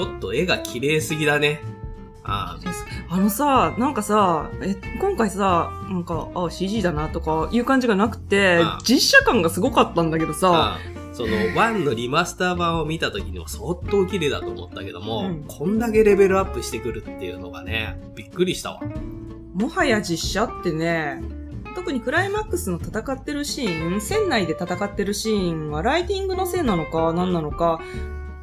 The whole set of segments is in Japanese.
ちょっと絵が綺麗すぎだね。ああのさ、なんかさ、え、今回さ、なんか、あ、CG だなとかいう感じがなくてああ、実写感がすごかったんだけどさ、あその、1のリマスター版を見た時にも相当綺麗だと思ったけども、うんこんだけレベルアップしてくるっていうのがね、びっくりしたわ。もはや実写ってね、特にクライマックスの戦ってるシーン、船内で戦ってるシーンはライティングのせいなのか何なのか、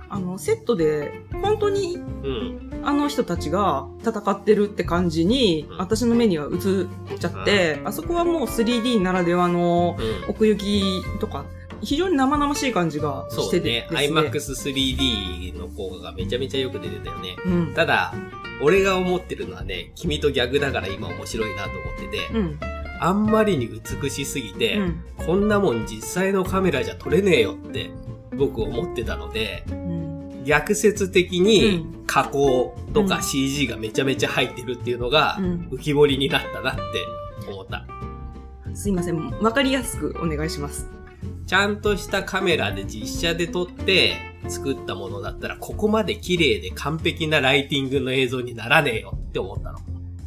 あの、セットで本当にうん。あの人たちが戦ってるって感じにうん私の目には映っちゃって、あそこはもう 3D ならではのうん。奥行きとか、非常に生々しい感じがしてそうねて。。IMAX3D の効果がめちゃめちゃよく出てたよね。うん。ただ、俺が思ってるのはね、君と逆だから今面白いなと思ってて、うん。あんまりに美しすぎて、うん。こんなもん実際のカメラじゃ撮れねえよって僕思ってたので、うん。逆説的にう加工とかうん CG がめちゃめちゃ入ってるっていうのがうん浮き彫りになったなって思った。すいません。わかりやすくお願いします。ちゃんとしたカメラで実写で撮って作ったものだったらここまで綺麗で完璧なライティングの映像にならねえよって思ったの。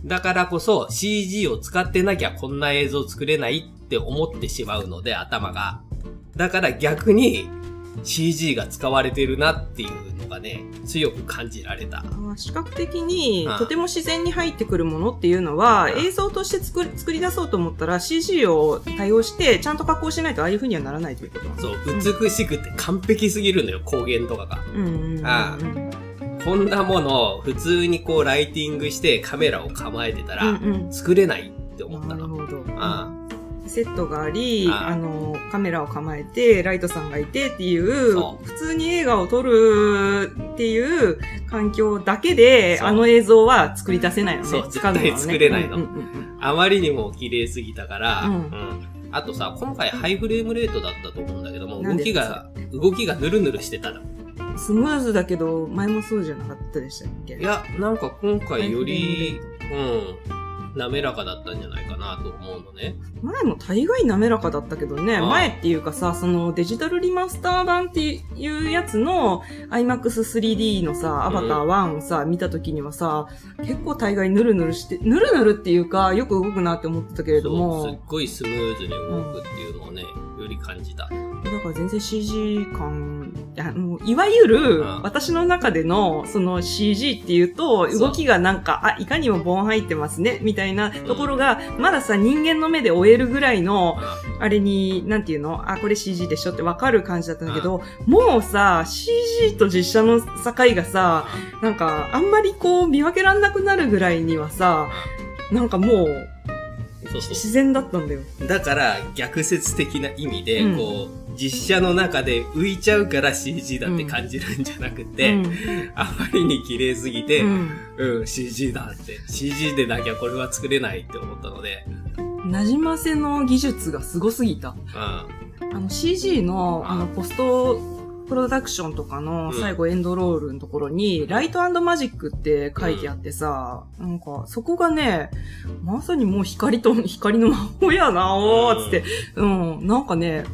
だからこそ CG を使ってなきゃこんな映像作れないって思ってしまうので頭が。だから逆に CG が使われてるなっていうのがね、強く感じられた。あ視覚的にうんとても自然に入ってくるものっていうのは、うん映像として作り作り出そうと思ったら CG を対応してちゃんと加工しないとああいう風にはならないということそう、美しくて完璧すぎるのよ、光源とかが。うんうんうんうんあこんなものを普通にこうライティングしてカメラを構えてたうんらうん作れないって思ったの。なるほど。あセットがあり、ああの、カメラを構えて、ライトさんがいてっていうそ、普通に映画を撮るっていう環境だけで、あの映像は作り出せないよね。そう。絶対作れないの。うんうんうんあまりにも綺麗すぎたから、うん。うん。あとさ、今回ハイフレームレートだったと思うんだけども、動きが、動きがヌルヌルしてたの。うんスムーズだけど、前もそうじゃなかったでしたっけ？いや、なんか今回よりうん、滑らかだったんじゃないかなと思うのね。前も大概滑らかだったけどね、前っていうかさ、そのデジタルリマスター版っていうやつの IMAX3D のさ、アバター1をさ、見た時にはさ、結構大概ヌルヌルして、ヌルヌルっていうか、よく動くなって思ってたけれどそう、すっも、ごいスムーズに動くっていうのをね、より感じた。だから全然 CG 感、いやもういわゆるああ私の中でのその CG っていうと、動きがなんか、あ、いかにもボン入ってますね、みたいなところが、まださ、人間の目で追えるぐらいの、あれに、なんていうのあ、これ CG でしょってわかる感じだったんだけど、もうさ、CG と実写の境がさ、なんか、あんまりこう見分けらんなくなるぐらいにはさ、なんかもう、そうそう。自然だったんだよ。だから逆説的な意味で、うん。こう、実写の中で浮いちゃうから CG だって感じるんじゃなくて、うん。あまりに綺麗すぎて、ううん、ん CG だって、CG でなきゃこれは作れないって思ったので、なじませの技術がすごすぎた。うん、あの CG の、あの、ポストプロダクションとかの最後エンドロールのところに、ライトマジックって書いてあってさ、なんか、そこがね、まさにもう光と、光の魔法やなおーつって、うん、なんかね、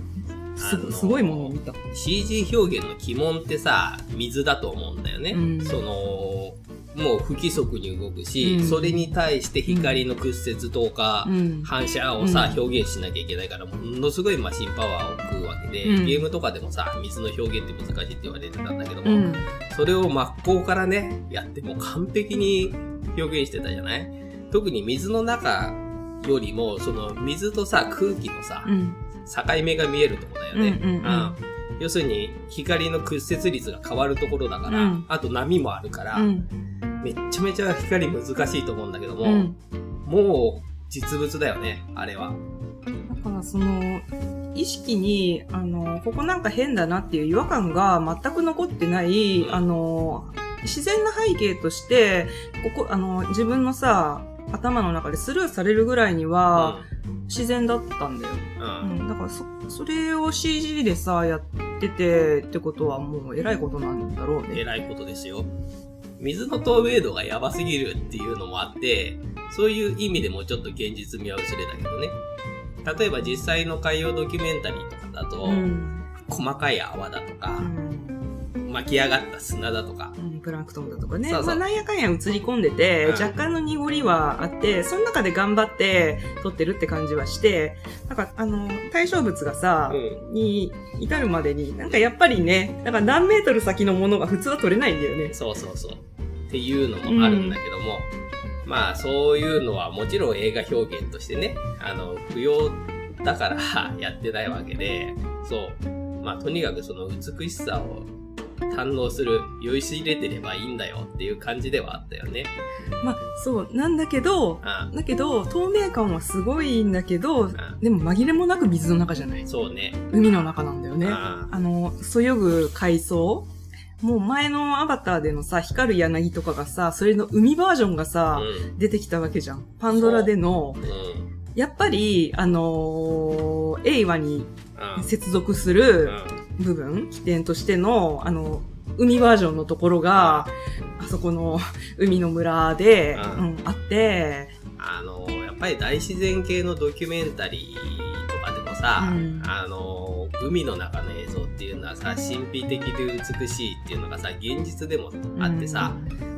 すごいものを見た。CG 表現の鬼門ってさ、水だと思うんだよね。うんその、もう不規則に動くし、うんそれに対して光の屈折とか、うん。反射をさ、うん表現しなきゃいけないから、ものすごいマシンパワーを食うわけで、うんゲームとかでもさ、水の表現って難しいって言われてたんだけども、うん。それを真っ向からね、やってもう完璧に表現してたじゃない？特に水の中よりも、その水とさ、空気のさ、うん。境目が見えるとこだよね。うん要するに、光の屈折率が変わるところだから、うんあと波もあるから、うん。めっちゃめちゃ光難しいと思うんだけども、うん。もう実物だよね、あれは。だからその、意識に、あの、ここなんか変だなっていう違和感が全く残ってない、うんあの、自然な背景として、ここ、あの、自分のさ、頭の中でスルーされるぐらいには自然だったんだよ。うん。だからそ、それを CG でさ、やっててってことはもう偉いことなんだろうね。偉いことですよ。水の透明度がやばすぎるっていうのもあって、そういう意味でもちょっと現実味は薄れたけどね。例えば実際の海洋ドキュメンタリーとかだと、うん。細かい泡だとかう、ん。巻き上がった砂だとか、うんプランクトンだとかね。そうそうまあなんやかんや映り込んでて、うん若干の濁りはあって、その中で頑張って撮ってるって感じはして、なんかあの、対象物がさ、うん。に至るまでに、なんかやっぱりね、なんか何メートル先のものが普通は撮れないんだよね。そうそうそう。っていうのもあるんだけども、まあそういうのはもちろん映画表現としてね、あの、不要だからやってないわけで、そう。まあとにかくその美しさを堪能する、酔いし入れてればいいんだよっていう感じではあったよね。まあ、そう、なんだけど、あだけど、透明感はすごいんだけど、あでも紛れもなく水の中じゃない？そうね。海の中なんだよね。ああの、そよぐ海藻もう前のアバターでのさ、光る柳とかがさ、それの海バージョンがさ、う出てきたわけじゃん。パンドラでの、ん。うん。やっぱり、あのー、エイワにうん。接続すうるん。部分、起点としての、あの、海バージョンのところが、あそこの 海の村で、ううんん、あって、あの、やっぱり大自然系のドキュメンタリーとかでもさ、うん。あの、海の中の映像っていうのはさ、神秘的で美しいっていうのがさ、現実でもあってさ、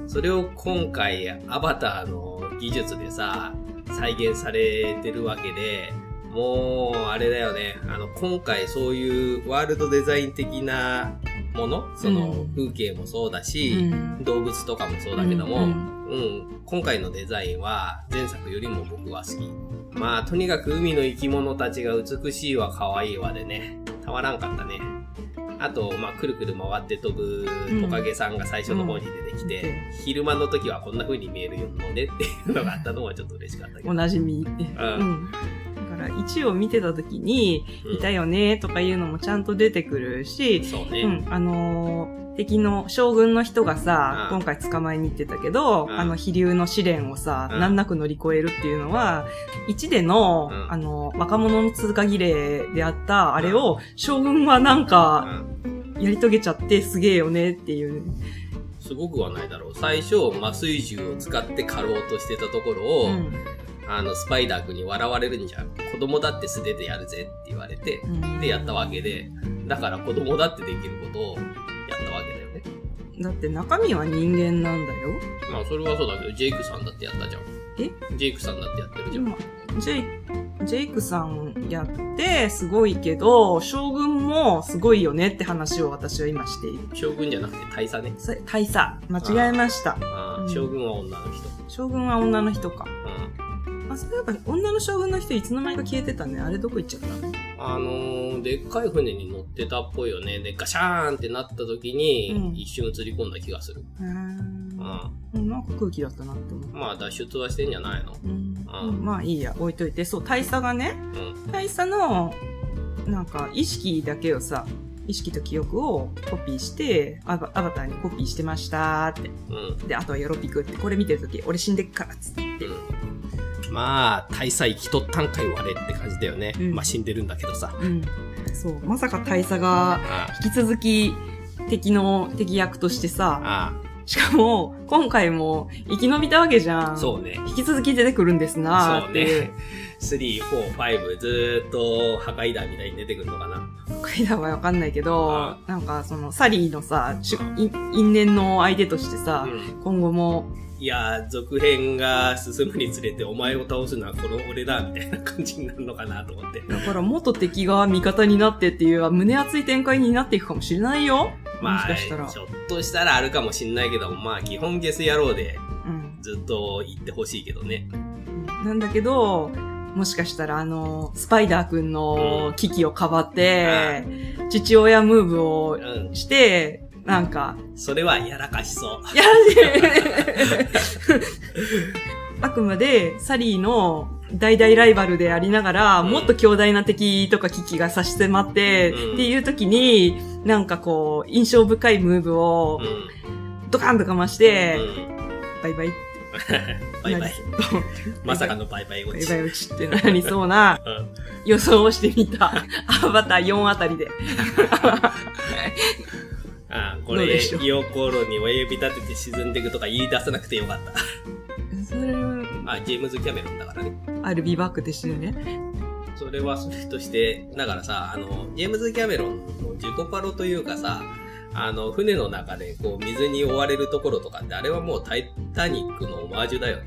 それを今回アバターの技術でさ、再現されてるわけで、もう、あれだよね。あの、今回そういうワールドデザイン的なものそのうん風景もそうだうし、ん、動物とかもそうだけども、ううんん、今回のデザインは前作よりも僕は好き。まあ、とにかく海の生き物たちが美しいわ、可愛いわでね、たまらんかったね。あと、まあ、くるくる回って飛ぶトカゲさんが最初の方に出てきて、うん昼間の時はこんな風に見えるのねっていうのがあったのはちょっと嬉しかったけど。おなじみ。うん。だから、1を見てた時に、うん。いたよねとかいうのもちゃんと出てくるし、そうね。うん、あのー敵の将軍の人がさ、うん。今回捕まえに行ってたけど、うん。あの、飛流の試練をさ、うん。難なく乗り越えるっていうのは、1での、うん。あの、若者の通過儀礼であった、あれを、将軍はなんうか、ん。やり遂げちゃってすげえよねっていう。すごくはないだろう。最初、麻酔銃を使って狩ろうとしてたところを、うんあの、スパイダー君に笑われるんじゃん。子供だって素手でやるぜって言われて、うんでやったわけで、だから子供だってできることをやったわけだよね。だって中身は人間なんだよ。まあそれはそうだけど、ジェイクさんだってやったじゃん。え？ジェイクさんだってやってるじゃん。今、ジェイ、ジェイクさんやってすごいけど、将軍もすごいよねって話を私は今している。将軍じゃなくて大佐ね。大佐。間違えました。ああうん将軍は女の人。将軍は女の人か。そういえば女の将軍の人いつの間にか消えてたね。あれどこ行っちゃったの？あのー、でっかい船に乗ってたっぽいよね。で、ガシャーンってなった時に、うん一瞬映り込んだ気がする。うーうんん。うんなんか空気だったなって思う。まあ脱出はしてんじゃないの？うんうんまあいいや、置いといて。そう、大佐がね、うん。大佐の、なんか、意識だけをさ、意識と記憶をコピーして、アバアバターにコピーしてましたって。うん。で、あとはヨロピクって、これ見てるとき、俺死んでっから、つって。うん。まあ、大佐生きとったんかい我って感じだよね。うんまあ死んでるんだけどさ。うん。そう、まさか大佐が、あ引き続き、敵の敵役としてさ、あしかも、今回も生き延びたわけじゃん。そうね。引き続き出てくるんですなそうって。ね。3、4、5、ずーっと破壊弾みたいに出てくるのかな。階段はわかんないけどあ、なんかその、サリーのさ、因縁の相手としてさ、うん。今後も、いやー、続編が進むにつれてお前を倒すのはこの俺だ、みたいな感じになるのかなと思って。だから元敵が味方になってっていう、胸熱い展開になっていくかもしれないよ。もまあ、しかしたら。ちょっとしたらあるかもしんないけど、まあ、基本ゲス野郎でうん。ずっと言ってほしいけどね。なんだけど、もしかしたらあの、スパイダーくんの危機をかばって、父親ムーブをうん。なんか、それはやらかしそう。やられあくまでサリーの大々ライバルでありながら、うんもっと強大な敵とか危機が差し迫って、うんっていう時に、なんかこう、印象深いムーブをうん。ドカンとかまして、うん。バイバイ。バイバイ。まさかのバイバイ落ち。バイバイ打ちってなりそうなうん。予想をしてみた。アバター4あたりで。あこれ、どうでしょうイオコロに親指立てて沈んでいくとか言い出さなくてよかった。それは、あ、ジェームズ・キャメロンだからね。あるビバックでしてね。それはそれとして、だからさ、あの、ジェームズ・キャメロンの自己パロというかさ、あの、船の中でこう水に追われるところとかって、あれはもうタイタニックのオマージュだよね。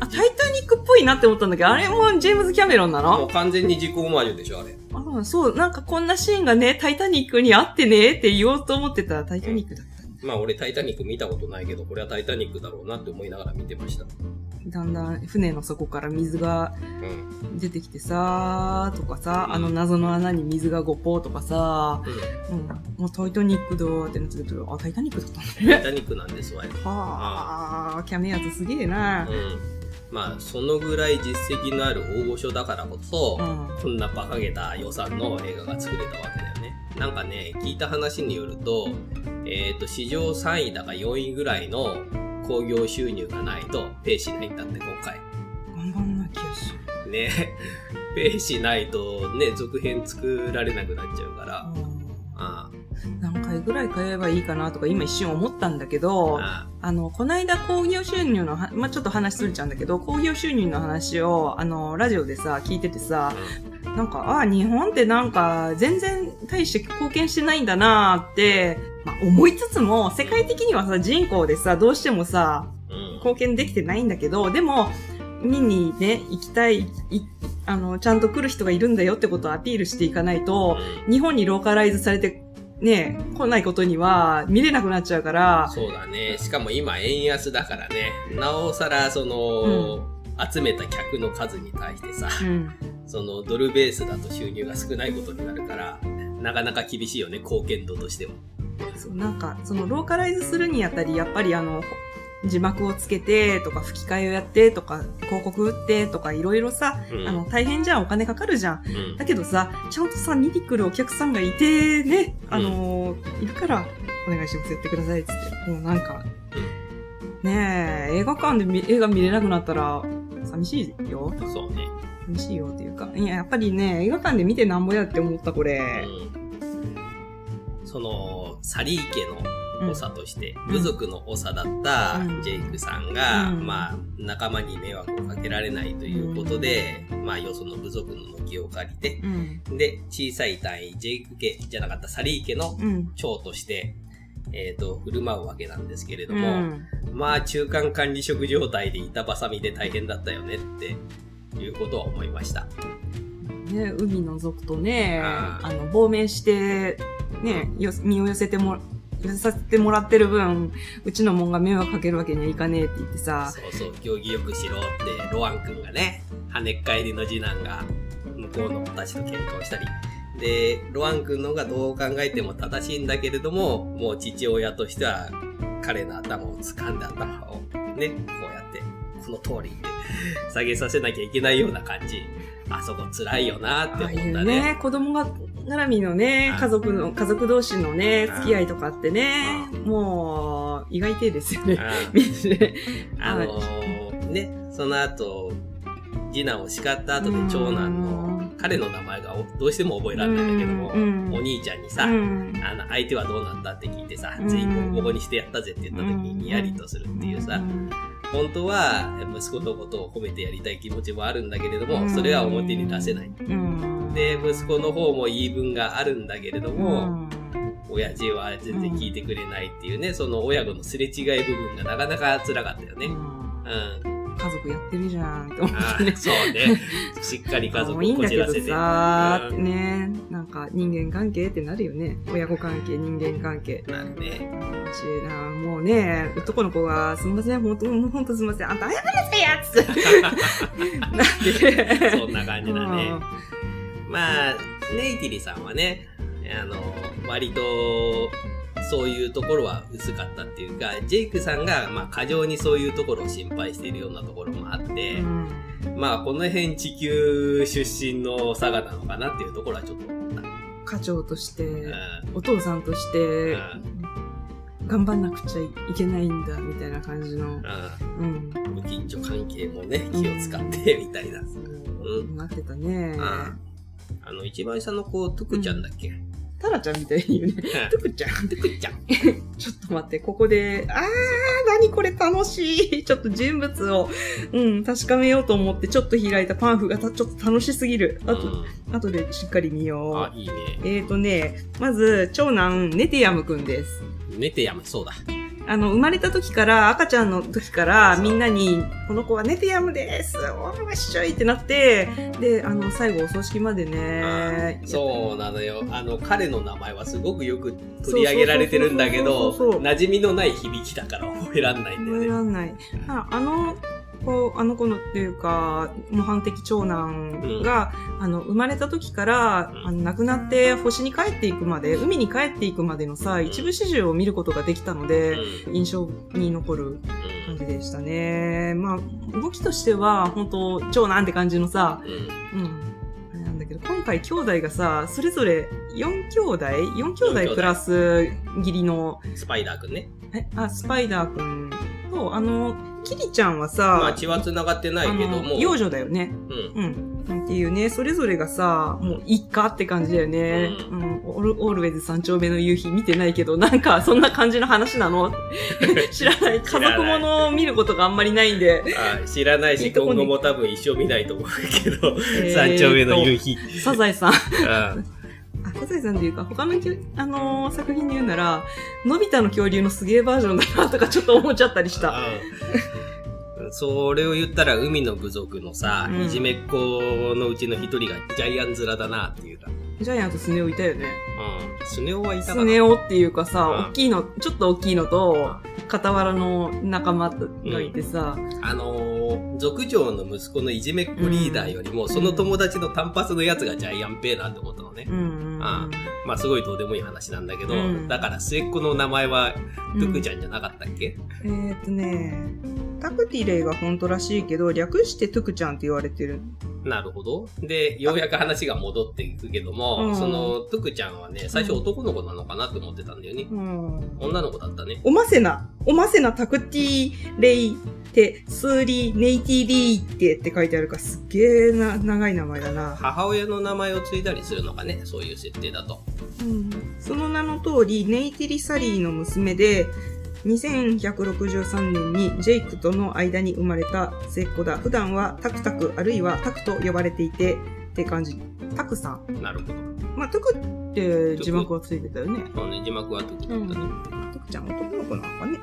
あ、タイタニックっぽいなって思ったんだけど、あれもジェームズ・キャメロンなもうの完全に自己オマージュでしょ、あれ。あそう、なんかこんなシーンがね、タイタニックにあってねって言おうと思ってたらタイタニックだった。まあ俺タイタニック見たことないけど、これはタイタニックだろうなって思いながら見てました。だんだん船の底から水がうん。出てきてさーとかさ、うんあの謎の穴に水が5ポーとかさ、うん。うん、もうタイタニックだーってなってたけど、あ、タイタニックだったんだタイね。タニックなんですわよ。はあ、キャメやつすげえな。うん。まあ、そのぐらい実績のある大御所だからこそ、うん。こんな馬鹿げた予算の映画が作れたわけだよね。なんかね、聞いた話によると、えっ、と、史上3位だか4位ぐらいの興行収入がないと、ペイしないんだって、今回。頑張んなきゃし。ね。ペイしないと、ね、続編作られなくなっちゃうから。あ何回ぐらい買えばいいかなとか今一瞬思ったんだけど、ああの、こないだ興行収入のは、まあ、ちょっと話するちゃうんだけど、興行収入の話を、あの、ラジオでさ、聞いててさ、なんか、ああ、日本ってなんか、全然大して貢献してないんだなーって、まあ、思いつつも、世界的にはさ、人口でさ、どうしてもさ。貢献できてないんだけど、でも、見にね、行きたい、いあの、ちゃんと来る人がいるんだよってことをアピールしていかないと、うん。日本にローカライズされて、ね、来ないことには見れなくなっちゃうから、そうだね。しかも今円安だからね。なおさら、その、集めた客の数に対してさ、うん。そのドルベースだと収入が少ないことになるから、なかなか厳しいよね、貢献度としては。そう、なんか、そのローカライズするにあたり、やっぱりあの、字幕をつけてとか吹き替えをやってとか広告打ってとかいろいろさ、うん。あの大変じゃんお金かかるじゃん。うん。だけどさちゃんとさ見に来るお客さんがいてねあのーいるからお願いしますやってくださいっつって。もうなんか、ねえ映画館で見映画見れなくなったら寂しいよ。そうね。寂しいよっていうか。いややっぱりね映画館で見てなんぼやって思ったこれ、うん。その、サリー家のうん長として、うん。部族の長だったうん。ジェイクさんが、うん。まあ、仲間に迷惑をかけられないということで、まあ、よその部族の軒を借りて、うん。で、小さい単位、ジェイク家じゃなかったサリー家のうん。長として、えっ、と、振る舞うわけなんですけれどうも、ん。まあ、中間管理職状態で板挟みで大変だったよねっていうことは思いました。ね、海覗くとね、あの、亡命して、ね、よ身を寄せても、させてもらってる分、うちのもんが迷惑かけるわけにはいかねえって言ってさ、そうそう、行儀よくしろって、ロアン君がね、跳ねっ返りの次男が、向こうの子たちと喧嘩をしたり。で、ロアン君のがどう考えても正しいんだけれども、もう父親としては、彼の頭を掴んで頭をね、こうやって、この通りって、下げさせなきゃいけないような感じ。あそこ辛いよなって思ったね。ね、子供が、絡みのねあ、家族の、家族同士のね、あ付き合いとかってねあ、もう、意外てですよね。あのーね、その後、次男を叱った後で長男の、彼の名前がどうしても覚えられないんだけども、うん。お兄ちゃんにさ、うん。あの、相手はどうなったって聞いてさう、ん。全員ボコボコにしてやったぜって言った時にニヤリとするっていうさ、本当は息子のことを褒めてやりたい気持ちもあるんだけれども、それは表に出せない。うん。で、息子の方も言い分があるんだけれども、うん親父は全然聞いてくれないっていうね、その親子のすれ違い部分がなかなか辛かったよね。うんうん。家族やってるじゃんって思ってね。そうね。しっかり家族 もういいんだけどをこじらせて。さ、うんね、なんか人間関係ってなるよね。親子関係、人間関係。なるね。もうね、男の子が、すみません、ほんと、ほんとすみません、あんた謝らせやつ。なんで。そんな感じだね。まあ、ネイティリさんはね、あの、割と、そういうところは薄かったっていうか、ジェイクさんが、まあ、過剰にそういうところを心配しているようなところもあって、うんまあ、この辺地球出身の佐賀なのかなっていうところはちょっと思った。課長として、うんお父さんとして、頑張んなくちゃいけないんだ、みたいな感じの。うん。うん。ご近所関係もね、気を使って、みたいな。そうなってたね。ああの、一番下の子、トゥクちゃんだっけ、タラちゃんみたいに言うね。トゥクちゃん。トゥクちゃん。ちょっと待って、ここで、あー、かにこれ楽しい。ちょっと人物を、うん、確かめようと思ってちょっと開いたパンフがたちょっと楽しすぎる。あと、うあとでしっかり見んよう。、あいいね。えーとね、まず、長男、ネテヤムくんです。ネテヤム、そうだ。あの、生まれた時から、赤ちゃんの時から、みんなに、この子はネテヤムですおーっしょいってなって、で、あの、最後お葬式までね、そうなのよ。あの、彼の名前はすごくよく取り上げられてるんだけど、馴染みのない響きだから覚えらんないんだ覚えよね。らんない。ああの子、あの子のっていうか、模範的長男が、あの、生まれた時から、うんあの亡くなって星に帰っていくまで、海に帰っていくまでのさ、一部始終を見ることができたので、うん印象に残るうん感じでしたね。まあ、動きとしては、本当長男って感じのさ、うんうん。あれなんだけど、今回兄弟がさ、それぞれ4兄弟 ?4 兄弟プラス義理の、スパイダーくんね。え、あ、スパイダーくんと、あの、キリちゃんはまあさ、血は繋がってないけども。幼女だよね。うん。うん。なんていうね、それぞれがさ、もう一家って感じだよね。ううん。オールオールウェイズ三丁目の夕日見てないけど、なんかそんな感じの話なの？知らない。家族ものを見ることがあんまりないんで。あ知らないし、今後も多分一生見ないと思うけど、えー三丁目の夕日。サザエさん。うんあ、サザエさんっていうか、他のあのー作品で言うなら、のび太の恐竜のすげえバージョンだなとかちょっと思っちゃったりした。うんそれを言ったら海の部族のさ、うんいじめっ子のうちの一人がジャイアン面だなっていうか。ジャイアンとスネ夫いたよね。うん。スネ夫はいたかなスネ夫っていうかさ、うん大きいの、ちょっと大きいのと、傍らの仲間がいてさ、あのー、族長の息子のいじめっ子リーダーよりも、その友達の単発のやつがジャイアンペーなんて思ったのね。うんうんうん。あまあすごいどうでもいい話なんだけど、うんだから末っ子の名前はうんトゥクちゃんじゃなかったっけ、えーっとね、タクティレイが本当らしいけど、略してトゥクちゃんって言われてる。なるほど。で、ようやく話が戻っていくけども、うんそのトゥクちゃんはね、最初男の子なのかなって思ってたんだよね。うん。女の子だったね。おませな、おませなタクティレイって、スーリーネイティリーってって書いてあるから、すっげえな、長い名前だな。母親の名前を継いだりするのかね、そういう設定だと。うんその名の通り、ネイティリサリーの娘で、2163年にジェイクとの間に生まれた末っ子だ。普段はタクタクあるいはタクと呼ばれていて、って感じ。タクさん。なるほど。まあ、タクって字幕はついてたよね。そうね、字幕はトゥクだったね。タクちゃん男の子なのかね。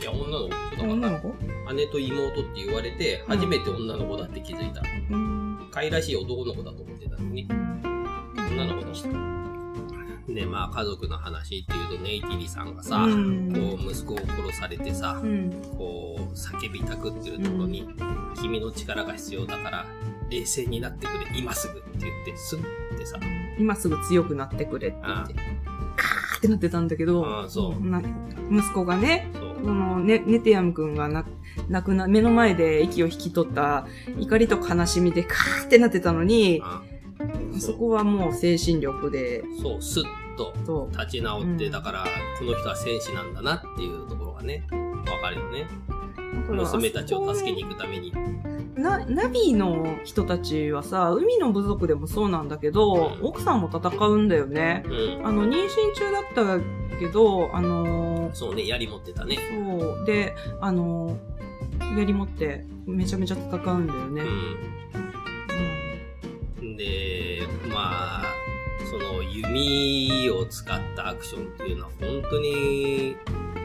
いや、女の子だから女の子？姉と妹って言われて、初めて女の子だって気づいた。うん。可愛らしい男の子だと思ってたのに、女の子でした。で、まあ、家族の話っていうと、ネイティリさんがさ、うん。こう、息子を殺されてさう、ん。こう、叫びたくっていうところに、君の力が必要だから、冷静になってくれ、今すぐって言って、スンってさ、今すぐ強くなってくれって言って、カーってなってたんだけど、息子がね、そのね、ネテヤムくんがな、亡くな、目の前で息を引き取った怒りと悲しみでカーってなってたのに、あそこはもう精神力で、そう、スッとと、立ち直って、うんだから、この人は戦士なんだなっていうところがね、わかるよね。娘たちを助けに行くために。な、ナビの人たちはさ、海の部族でもそうなんだけど、うん奥さんも戦うんだよね。うん。あの、妊娠中だったけど、あのーそうね、槍持ってたね。そう。で、あのー槍持って、めちゃめちゃ戦うんだよね。うん。で、まあ、その弓を使ったアクションっていうのは本当に、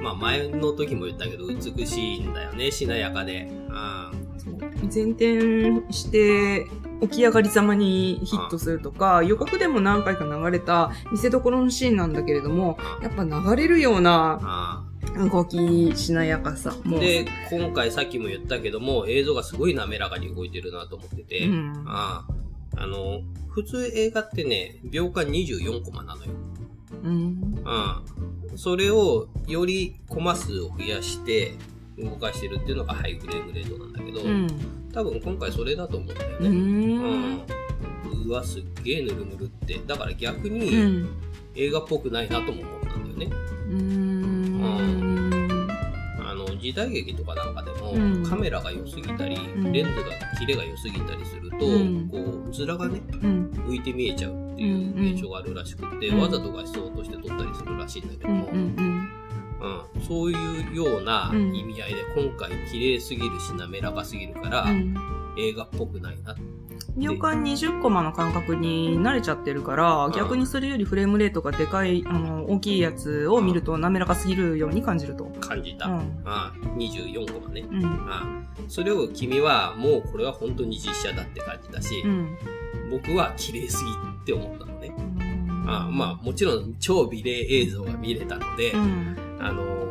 まあ前の時も言ったけど美しいんだよね、しなやかで。うん。前転して、起き上がりざまにヒットするとか、予告でも何回か流れた見せ所のシーンなんだけれども、やっぱ流れるようなあ動きしなやかさ。で、今回さっきも言ったけども、映像がすごい滑らかに動いてるなと思ってて、うんああの、普通映画ってね、秒間24コマなのよ。うん。うん。それを、よりコマ数を増やして、動かしてるっていうのがハイフレームレートなんだけど、うん。多分今回それだと思うんだよう。ね。うんん。うわ、すっげえぬるぬるって。だから逆うにん。映画っぽくないなとも思ったんだよね。うん。時代劇とかなんかでも、うんカメラが良すぎたり、んレンズが、キレが良すぎたりすると、うんこう、面がね、うん。浮いて見えちゃうっていう現象があるらしくて、うんわざと画質を落として撮ったりするらしいんだけどうん。も、うん。うん。そういうようなうん意味合いで、今回綺麗すぎるし滑らかすぎるから、うん。映画っぽくないな。秒間20コマの感覚に慣れちゃってるから、ん逆にそれよりフレームレートがでかい、あの、大きいやつを見ると滑らかすぎるように感じると。感じた。うん。うん。24コマね。うん。うん。それを君は、もうこれは本当に実写だって感じだし、うん。僕は綺麗すぎって思ったのね。ああまあ、もちろん超美麗映像が見れたので、うん。あのー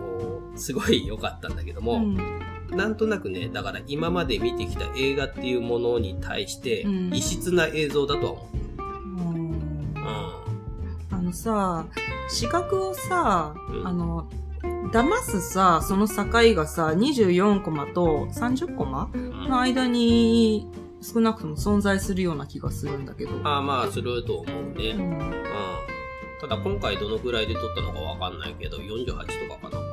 すごい良かったんだけども、うん。なんとなくね、だから今まで見てきた映画っていうものに対してうん、異質な映像だとは思う。うんうあのさ、視覚をさ、うんあの、騙すさ、その境がさ、24コマと30コマん。の間に少なくとも存在するような気がするんだけど。ああまあ、すると思うね。ううん。んただ今回どのくらいで撮ったのかわかんないけど、48とかかな。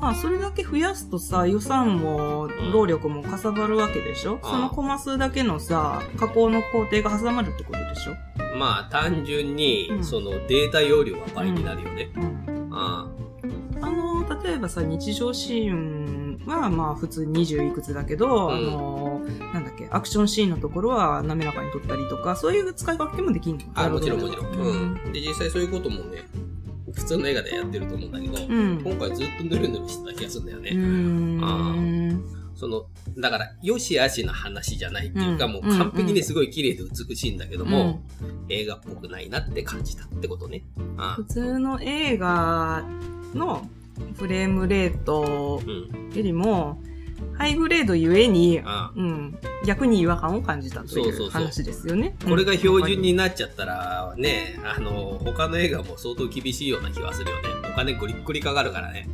まあ、それだけ増やすとさ、予算も労力もかさばるわけでしょ、ん。そのコマ数だけのさ、加工の工程が挟まるってことでしょ？まあ、単純にう、ん。そのデータ容量は倍になるよね。うん。ああの、例えばさ、日常シーンは、まあ、普通20いくつだけど、うん。あの、なんだっけ、アクションシーンのところは滑らかに撮ったりとか、そういう使い分けもできんの？あ、あもちろんもちろん。ううんん。で、実際そういうこともね、普通の映画でやってると思うんだけど、うん。今回ずっとヌルヌルしてた気がするんだようね。ーん。その、だから、良し悪しの話じゃないっていうか、うんもう完璧にすごい綺麗で美しいんだけどうもん、映画っぽくないなって感じたってことね。あ普通の映画のフレームレートうん。よりも、ハイグレードゆえに、あうん、逆に違和感を感じたといそう話ですよね。これが標準うんになっちゃったら、ね、あの、他の映画も相当厳しいような気はするよね。お金ゴリッゴリかかるからね。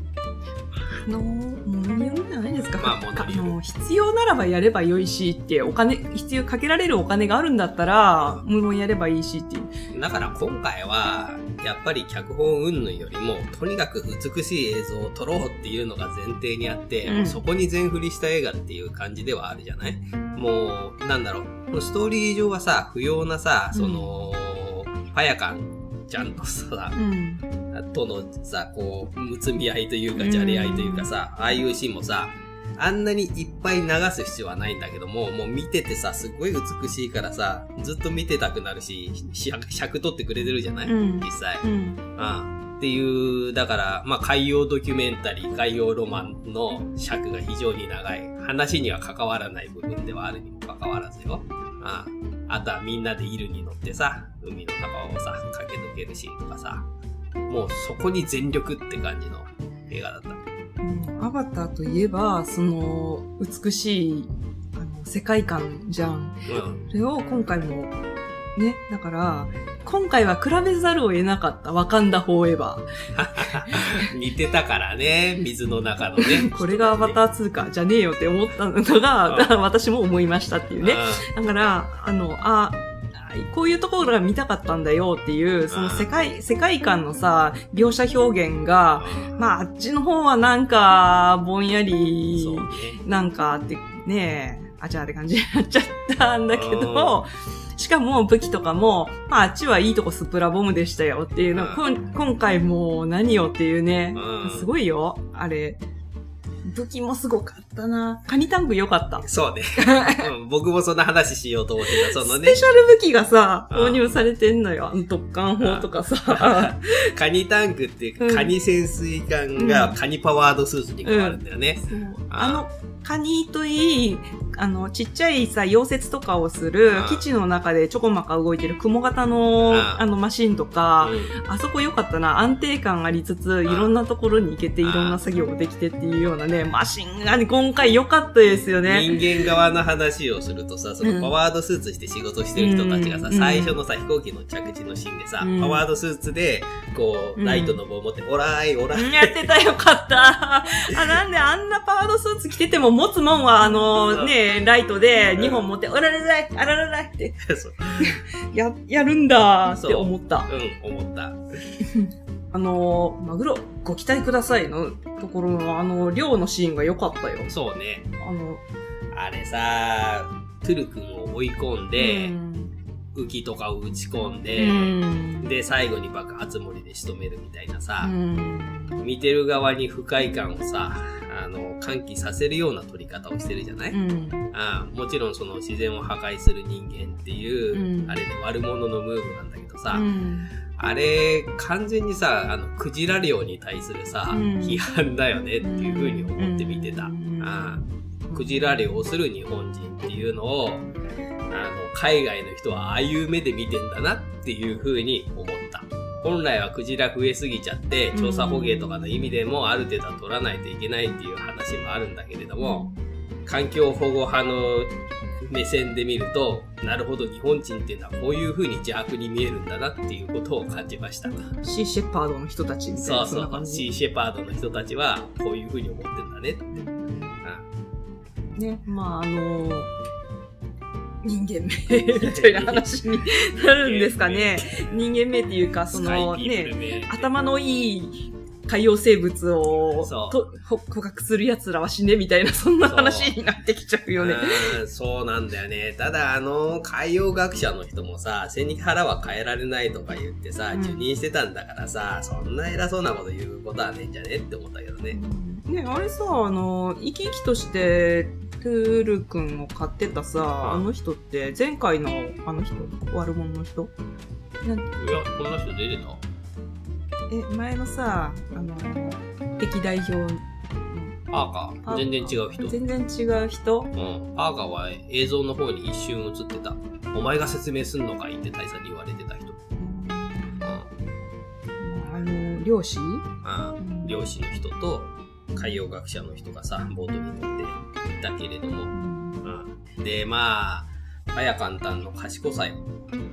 あの、ものによるんじゃないですか。まあ物によるあの必要ならばやればよいしって、お金、必要、かけられるお金があるんだったら、無論やればいいしっていう。だから今回は、やっぱり脚本云々よりも、とにかく美しい映像を撮ろうっていうのが前提にあって、うん。そこに全振りした映画っていう感じではあるじゃない？もう、なんだろう、ストーリー上はさ、不要なさ、その、パヤカンちゃんとさ、うん。とのさ、こう、むつみ合いというか、じゃれ合いというかさ、ああいうシーンもさ、あんなにいっぱい流す必要はないんだけども、もう見ててさ、すごい美しいからさ、ずっと見てたくなるし、尺尺取ってくれてるじゃない、うん実際。うん。うん。っていう、だから、まあ、海洋ドキュメンタリー、海洋ロマンの尺が非常に長い。話には関わらない部分ではあるにも関わらずよ。ああとはみんなでイルに乗ってさ、海の中をさ、駆け抜けるシーンとかさ、もうそこに全力って感じの映画だった。うんアバターといえば、その、美しい、あの、世界観じゃん。うん。それを今回も、ね、だから、今回は比べざるを得なかった、ワカンダフォーエバ似てたからね、水の中のねー。これがアバター2か、じゃねえよって思ったのが、うん 私も思いましたっていうね。だから、あの、あ、こういうところが見たかったんだよっていう、その世界、世界観のさ、描写表現が、うんまあ、あっちの方はなんか、ぼんやり。なんかって、ねえ、あちゃーって感じになっちゃったんだけど、しかも武器とかも、まあ、あっちはいいとこスプラボムでしたよっていうの、うんこん今回もう何よっていうね、うんすごいよ、あれ。武器もすごかったな。カニタンク良かった。そうね、うん僕もそんな話しようと思ってた。そのねスペ、シャル武器がさ、うん投入されてんのよ。特艦砲とかさ。カニタンクっていうか、うんカニ潜水艦がカニパワードスーツに変わるんだよね。あの、カニといい、あの、ちっちゃいさ、溶接とかをするうん、基地の中でちょこまか動いてる雲型の、うんあの、マシンとか、うん。あそこ良かったな。安定感ありつつ、いろんなところに行けて、いうんろんな作業ができてっていうようなね、マシンがね、今回良かったですよね。人間側の話をするとさ、そのパワードスーツして仕事してる人たちがさ、うん。最初のさ、飛行機の着地のシーンでさ、うん。パワードスーツで、こう、うん。ライトの棒を持って、オラーい、オラーい。やってたよかった。あ、なんであんなパワードスーツ着てても持つもんは、あの、ね、ライトで2本持って、おらららい、あらららいって、や、やるんだって思った。うん、思った。あの、マグロ、ご期待くださいのところの、あの、漁のシーンが良かったよ。そうね。あの、あれさ、トゥル君を追い込んで、うん浮きとかを打ち込んうで、ん。で、最後に爆発盛りで仕留めるみたいなうさ、ん。見てる側に不快感をさ、あの、喚起させるような撮り方をしてるじゃない、うん。ああもちろんその自然を破壊する人間っていう、うんあれで悪者のムーブなんだけどさ、うん。あれ、完全にさ、あの、クジラ漁に対するさ、うん批判だよねっていう風に思って見てた。うんああクジラ漁をする日本人っていうのを、あの、海外の人はああいう目で見てんだなっていう風に思った。本来はクジラ増えすぎちゃって、調査捕鯨とかの意味でもある程度は取らないといけないっていう話もあるんだけれども、環境保護派の目線で見ると、なるほど日本人っていうのはこういう風に邪悪に見えるんだなっていうことを感じました。シーシェパードの人たちみたいな。そうそう。シーシェパードの人たちはこういう風に思ってんだねって。ね、まああの人間名みたいな話になるんですかね。人間名っていうか、そのね、名頭のいい海洋生物をとほ捕獲する奴らは死ねみたいな、そんな話になってきちゃうよね。うんそうなんだよね。ただ、あの、海洋学者の人もさ、背に腹は変えられないとか言ってさ、うん受任してたんだからさ、そんな偉そうなこと言うことはねえんじゃねって思ったけどね。ね、あれさ、あの、生き生きとして、トゥール君を飼ってたさ、あの人って、前回のあの人、悪者の人？なんいや、こんな人出てた？え、前のさ、あの、敵代表の。アーカー？全然違う人。全然違う人？うん。アーカーは映像の方に一瞬映ってた。お前が説明すんのかいって大佐に言われてた人。うん。あの、漁師？ああ漁師の人と海洋学者の人がさ、ボートに乗っていたけれども。うん。で、まあ、早簡単の賢さよ。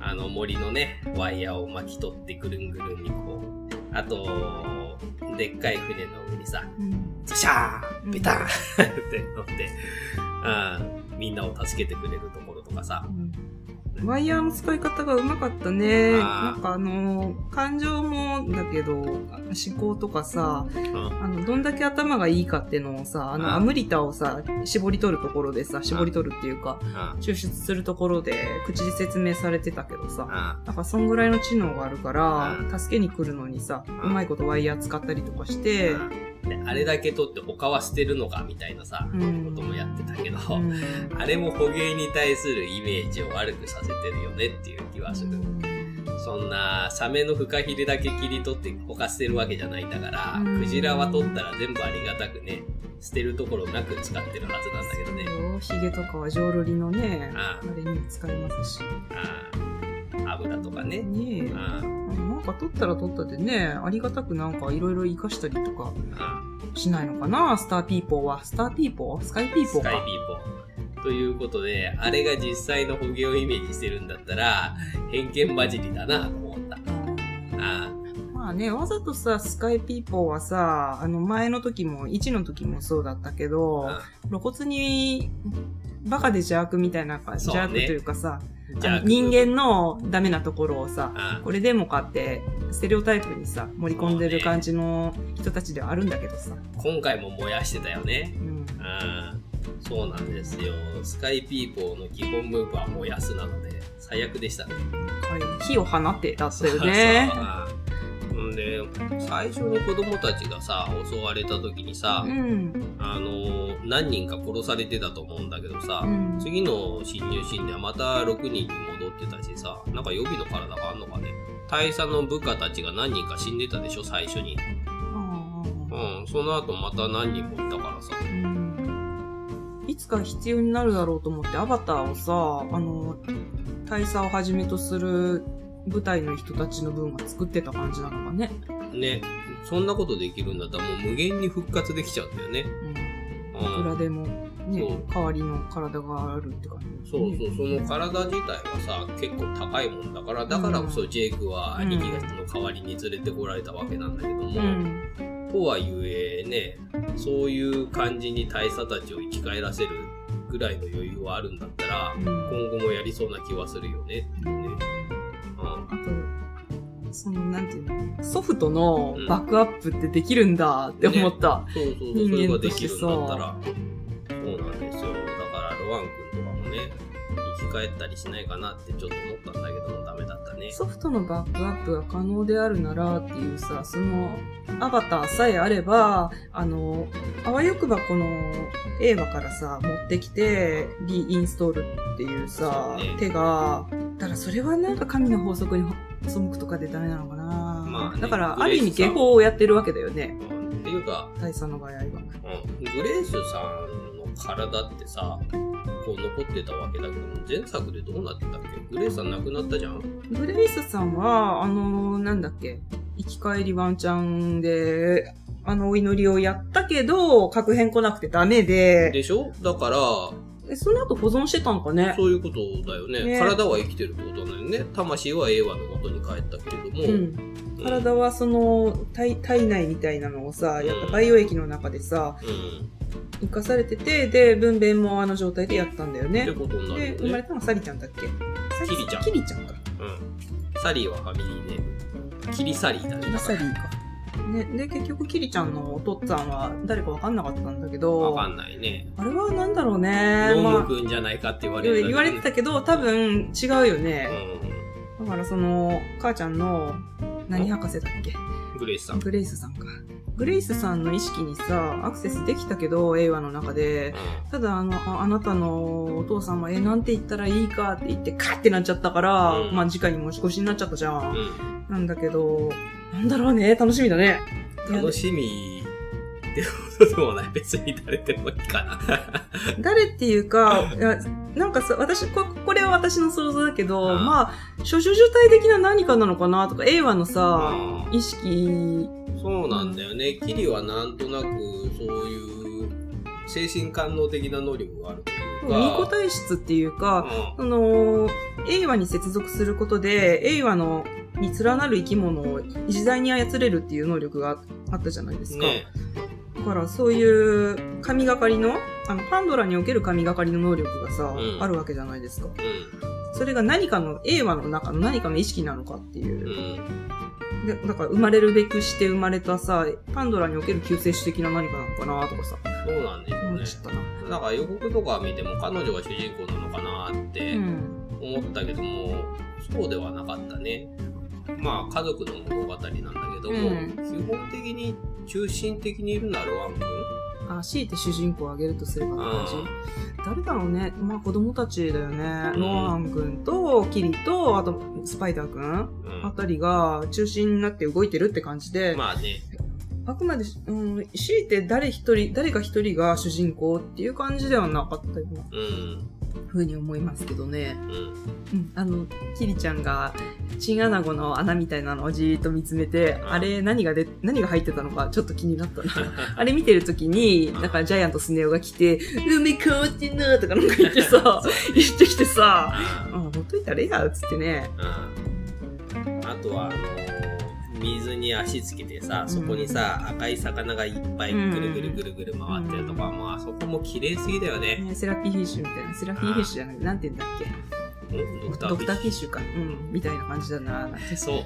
あの森のね、ワイヤーを巻き取ってぐるんぐるんにこう。あと、でっかい船の上にさ、うんズシャーンベターンって乗って、うん、みんなを助けてくれるところとかさ。ワイヤーの使い方がうまかったね。なんかあの、感情もだけど、思考とかさ、うん。あの、どんだけ頭がいいかってのをさ、あの、アムリタをさ、絞り取るところでさ、絞り取るっていうか、うん。抽出するところで、口で説明されてたけどさ、あなんかそんぐらいの知能があるからう、助けに来るのにさ、ん。うまいことワイヤー使ったりとかして、であれだけ取って他は捨てるのかみたいなさ、うんこともやってたけど、うんあれも捕鯨に対するイメージを悪くさせてるよねっていう気はする。そんな、サメのフカヒレだけ切り取って他捨てるわけじゃないんだから、うんクジラは取ったら全部ありがたくね、捨てるところなく使ってるはずなんだけどね。ヒゲとかは浄瑠璃のね、ああれにも使えますし。ああ油とかね。ねえ。あなんか取ったら取ったでね、ありがたくなんかいろいろ活かしたりとかあしないのかな、 star people は。 Star people？Sky people か。スカイピーポー。ということで、あれが実際の捕鯨をイメージしてるんだったら、偏見混じりだなと思った。あまあね、わざとさ、 sky people はさ、あの前の時も、1の時もそうだったけあど、あ露骨に、バカで邪悪みたいなね邪悪というかさ、じゃあ人間のダメなところをさ、あこれでもかって、ステレオタイプにさ、盛り込んでる感じの人たちではあるんだけどさ。今回も燃やしてたよね。うん。あーそうなんですよ。スカイピーポーの基本ムーブは燃やすなので、最悪でしたね。はい火を放ってだったよね。そうそううんで、最初に子供たちがさ、襲われた時にさ、うん。あのー何人か殺されてたと思うんだけどさ、うん次の侵入シーンではまた6人に戻ってたしさ、なんか予備の体があんのかね。大佐の部下たちが何人か死んでたでしょ、最初に。うん、その後また何人もいたからさ。うんいつか必要になるだろうと思ってアバターをさ、あの、大佐をはじめとする舞台の人たちの分は作ってた感じなのかね。ね、そんなことできるんだったらもう無限に復活できちゃうんだよね。うん。いくらうん。でも、ね代わりの体があるって感じ、そうそう、その体自体はさ、結構高いもんだから、だからこそジェイクは兄貴の代わりに連れてこられたわけなんだけども、うん。とはいえね、そういう感じに大佐たちを生き返らせるぐらいの余裕はあるんだったら、うん今後もやりそうな気はするよね。っていうねあと、その、なんていうの、ソフトのバックアップってできるんだって思った。そうそうそう、人間それができるんとしてさだったら。そうなんですよ。だから、ロワン君とかもね、えたりしないかなってちょっと思ったんだけどもダメだったね。ソフトのバックアップが可能であるならっていうさ、そのアバターさえあれば、あの、あわよくばこの映画からさ、持ってきて、リインストールっていうさ、ね手が、だからそれはなんか神の法則に背くとかでダメなのかな。まあねだから、グある意味下法をやってるわけだよね。うんっていうか、大佐の場合は。うん、グレースさんの体ってさ、こう残ってたわけだけども、前作でどうなってたっけ？グレースさん亡くなったじゃん？グレイスさんは、あの、なんだっけ、生き返りワンチャンで、あのお祈りをやったけど、確変来なくてダメで、でしょ？だから、えその後保存してたんかね？そういうことだよね。ね体は生きてるってことだよね。魂は英和の元に帰ったけれども。うん。体はその体、体内みたいなのをさ、やった培養液の中でさ、うん。生かされてて、で、分娩もあの状態でやったんだよねって。ことになで、るよね。生まれたのはサリちゃんだっけ？キリちゃんキリちゃんか。うん。サリーはファミリーネーム。キリサリーだね。キリサリーか。ね、で、結局キリちゃんのお父っつぁんは誰かわかんなかったんだけど、わかんないね。あれはなんだろうね。ノまム君じゃないかって言わあ、れる、言われてたけど、多分違うよね。うだからその、母ちゃんの、何博士だっけ？ん。グレイスさん。グレイスさんか。グレイスさんの意識にさ、アクセスできたけど、映画の中で、ただあの、ああなたのお父さんは、え、なんて言ったらいいかって言って、カッてなっちゃったから、うんまあ、次回に持ち越しになっちゃったじゃん。うん。なんだけど、なんだろうね、楽しみだね。楽しみってことでもない。別に誰でもいいかな。誰っていうか、いやなんかさ、私こ、これは私の想像だけど、うんまあ、諸々受体的な何かなのかなとか、映画のさ、うん意識、そうなんだよね。キリはなんとなく、そういう、精神官能的な能力があるというか。二個体質っていうか、うその、映画に接続することで、映画の、に連なる生き物を自在に操れるっていう能力があったじゃないですか。んねだから、そういう神がかりの、あの、パンドラにおける神がかりの能力がさ、うんあるわけじゃないですか。うそれが何かの、映画の中の何かの意識なのかっていう。ん。うん。で、だから生まれるべくして生まれたさ、パンドラにおける救世主的な何かなのかなとかさ、そうなんですよね思っ。ちゃったな。だから予告とか見ても彼女が主人公なのかなってうん。思ったけども、そうではなかったね。まあ家族の物語なんだけども、うん基本的に中心的にいるのはロアン君。あ、強いて主人公を挙げるとすればって感じ？誰だろうね。まあ子供たちだよね。うんロアン君と、キリと、あとスパイダー君うんあたりが中心になって動いてるって感じで、まあね、あくまで、うん、強いて誰一人、誰か一人が主人公っていう感じではなかったようなうん、風に思いますけどね。うん。うん、あの、キリちゃんが、チンアナゴの穴みたいなのをじーっと見つめて、うんあれ何がで、何が入ってたのかちょっと気になったな。あれ見てるときに、だからジャイアントスネ夫が来て、海変わってんなとかなんか言ってさ、言ってきてさ、ああ、ほっといたらええや、つってね。うんあとは、あの水に足つけてさ、そこにさ、赤い魚がいっぱいぐるぐるぐるぐる回ってるとか、まあそこも綺麗すぎだよね。ねセラピーフィッシュみたいな。セラピーフィッシュじゃなくて、なんて言うんだっけ？うんドクターフィッシュか。うん、みたいな感じだな。そう。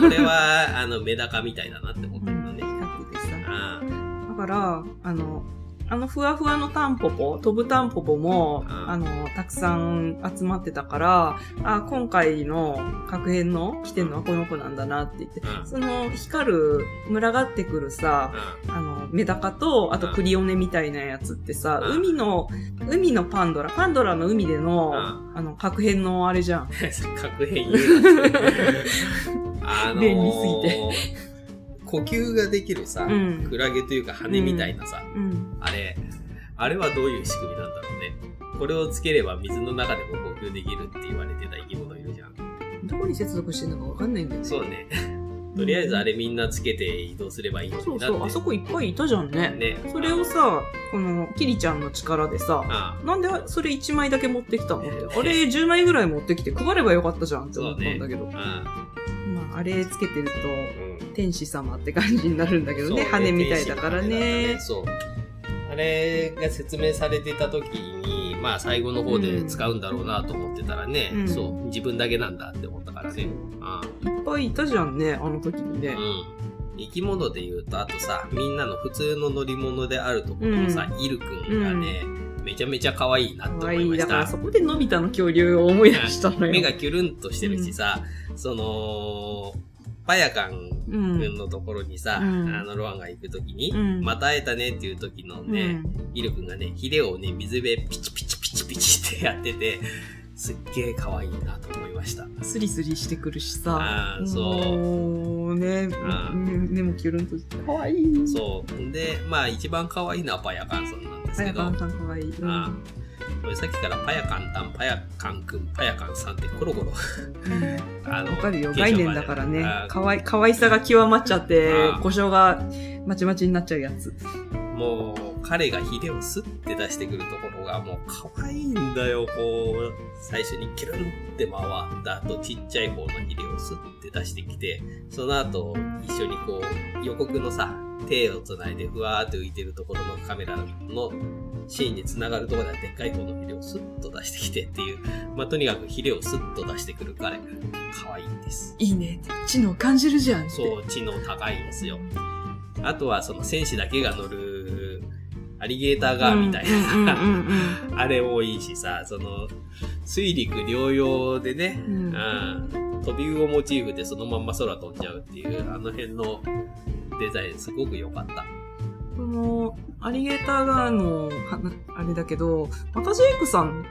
これは、あの、メダカみたいだなって思ったけどうん、ね。光っててさ。あだから、あの、あのふわふわのタンポポ、飛ぶタンポポも、うん。あの、たくさん集まってたから、あ、今回の確変の来てるのはこの子なんだなって言って、うん。その光る、群がってくるさ、あの、メダカと、あとクリオネみたいなやつってさ、うん。海の、海のパンドラ、パンドラの海での、うあの、確変のあれじゃん。確変言うなあのー、便利すぎて呼吸ができるさ、うんクラゲというか羽みたいなさ、うん。あれ、あれはどういう仕組みなんだろうね。これをつければ水の中でも呼吸できるって言われてた生き物いるじゃん。どこに接続してるのかわかんないんだよね。そうね。とりあえずあれみんなつけて移動すればいいのになって。そうそう、あそこいっぱいいたじゃんね。ね。それをさ、この、キリちゃんの力でさ、あなんでそれ1枚だけ持ってきたのって。あれ10枚ぐらい持ってきて配ればよかったじゃんって思ったんだけど。あ、まあ、あれつけてると、うん。天使様って感じになるんだけどね。そう羽みたいだからね。天使の羽だったそう。あれが説明されてた時に、まあ最後の方で使うんだろうなと思ってたらね、うんそう、自分だけなんだって思ったからね。あいっぱいいたじゃんね、あの時にね。うん。生き物で言うと、あとさ、みんなの普通の乗り物であるところのさ、イルくんがね、めちゃめちゃ可愛いなとかわいい。思いましただからそ。こでのび太の恐竜を思い出したのよ。目がキュルンとしてるしさ、その、パヤカンうん。君のところにさ、うんあの、ロアンが行くときに、うんまた会えたねっていう時のうね、んイル君がね、ヒレをね、水辺ピチピチピチピチってやってて、すっげえ可愛いなと思いました。スリスリしてくるしさ。あーそうね、目もキュルンとして。かわいい。そう。で、まあ一番可愛いのはパヤカンさんなんですけど、さやかんさんかわいい。うんあこれさっきからパヤカンタン、パヤカンくん、パヤカンさんってコロコロ、あの、わかるよ。概念だからねあ。かわい、かわいさが極まっちゃってあ、故障がまちまちになっちゃうやつ。もう、彼がヒレをスッて出してくるところがもう可愛いんだよ、こう。最初にキュルンって回った後、ちっちゃい方のヒレをスッて出してきて、その後、一緒にこう、予告のさ、手を繋いでふわーって浮いてるところのカメラのシーンに繋がるところででっかい方のヒレをスッと出してきてっていう。まあ、とにかくヒレをスッと出してくる彼。可愛いんです。いいね。知能感じるじゃんって。そう、知能高いんですよ。あとはその戦士だけが乗るアリゲーターガーみたいな、あれもいいしさ、その、水陸両用でね、うんうん、飛び魚モチーフでそのまんま空飛んじゃうっていう、あの辺のデザインすごく良かった。この、アリゲーターガーの、はあれだけど、またジェイクさん、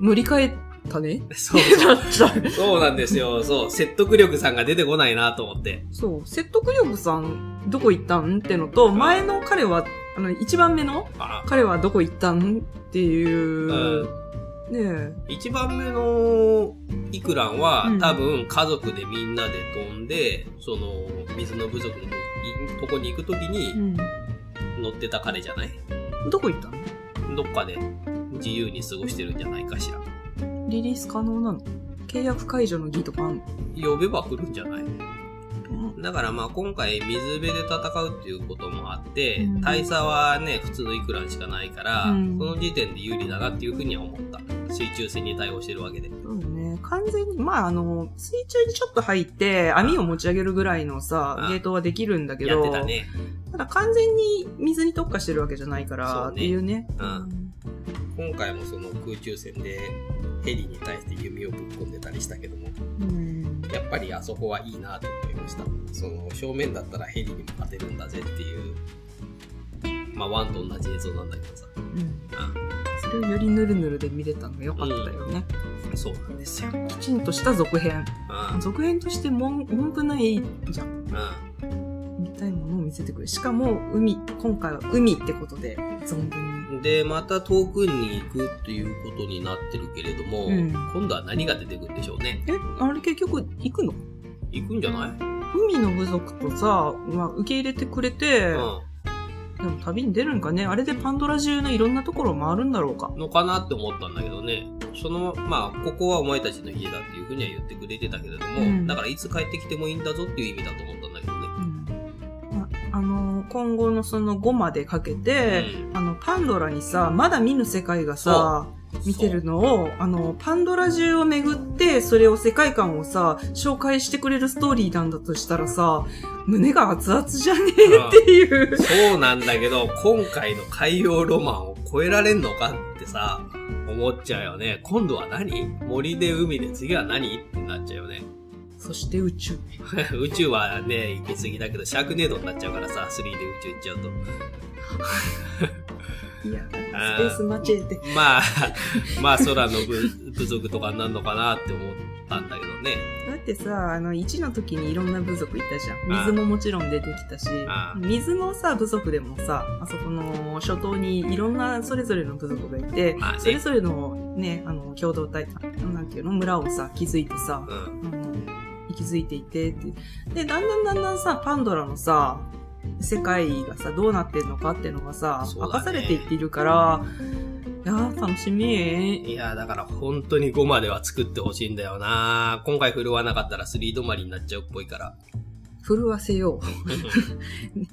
乗り換えたね？そう なっちゃう。そうなんですよ。そう、説得力さんが出てこないなと思って。そう、説得力さん、どこ行ったん？ってのと、前の彼は、あの、一番目のあ彼はどこ行ったん？っていう、ねえ。一番目のイクランは、うん。多分家族でみんなで飛んで、その水の部族のいとこに行くときにうん。乗ってた彼じゃない？どこ行ったの？どっかで自由に過ごしてるんじゃないかしら。リリース可能なの？契約解除の儀とかあんの？呼べば来るんじゃない？うん。だからまあ今回水辺で戦うっていうこともあって、うん。大差はね、普通のイクランしかないから、うん。その時点で有利だなっていうふうには思った。水中戦に対応してるわけで。そうだね。完全に、まあ、あの、水中にちょっと入って、網を持ち上げるぐらいのさう、んゲートはできるんだけやど、たね。ただ完全に水に特化してるわけじゃないから、ねっていうね。うん今回もその空中戦でヘリに対して弓をぶっ込んでたりしたけども、うん。やっぱりあそこはいいなと思いました。その正面だったらヘリにも勝てるんだぜっていう、まあワンと同じ映像なんだけどさ。うん。それをよりヌルヌルで見れたのが良かったよね。うん、そうなんですよ。きちんとした続編。うん。続編としてもん文句ないじゃん。うん。見たいものを見せてくれ。しかも、海、今回は海ってことで、存分に。で、また遠くに行くっていうことになってるけれども、うん今度は何が出てくるんでしょうね。え、あれ結局行くの？行くんじゃない？海の部族とさ、まあ、受け入れてくれて、でも旅に出るんかねあれでパンドラ中のいろんなところを回るんだろうかうん。のかなって思ったんだけどね。その、まあ、ここはお前たちの家だっていうふうには言ってくれてたけれども、うんだからいつ帰ってきてもいいんだぞっていう意味だと思ったんだけどね。うん。ああの、今後のその5までかけて、うんあの、パンドラにさ、まだ見ぬ世界がさ、見てるのを、あの、パンドラ中を巡って、それを世界観をさ、紹介してくれるストーリーなんだとしたらさ、胸が熱々じゃねえ？っていう。そうなんだけど、今回の海洋ロマンを超えられんのかってさ、思っちゃうよね。今度は何？森で海で次は何？ってなっちゃうよね。そして宇宙。宇宙はね、行き過ぎだけど、シャークネードになっちゃうからさ、3で宇宙行っちゃうと。いや、スペあーースマチェって。まあ、まあ空の部部族とかになるのかなって思ったんだけどね。だってさ、あの、1の時にいろんな部族いたじゃあん。水ももちろん出てきたしあ、水のさ、部族でもさ、あそこの諸島にいろんなそれぞれの部族がいてまあね、それぞれのね、あの、共同体、なんていうの、村をさ、築いてさ、うん。あの、息づいていてって。で、だんだんだんだんさ、パンドラのさ、世界がさ、どうなってんのかっていうのがさ、ね明かされていっているから、いやー、楽しみ。いや、だから本当に5までは作ってほしいんだよな今回振るわなかったら3止まりになっちゃうっぽいから。震わせよ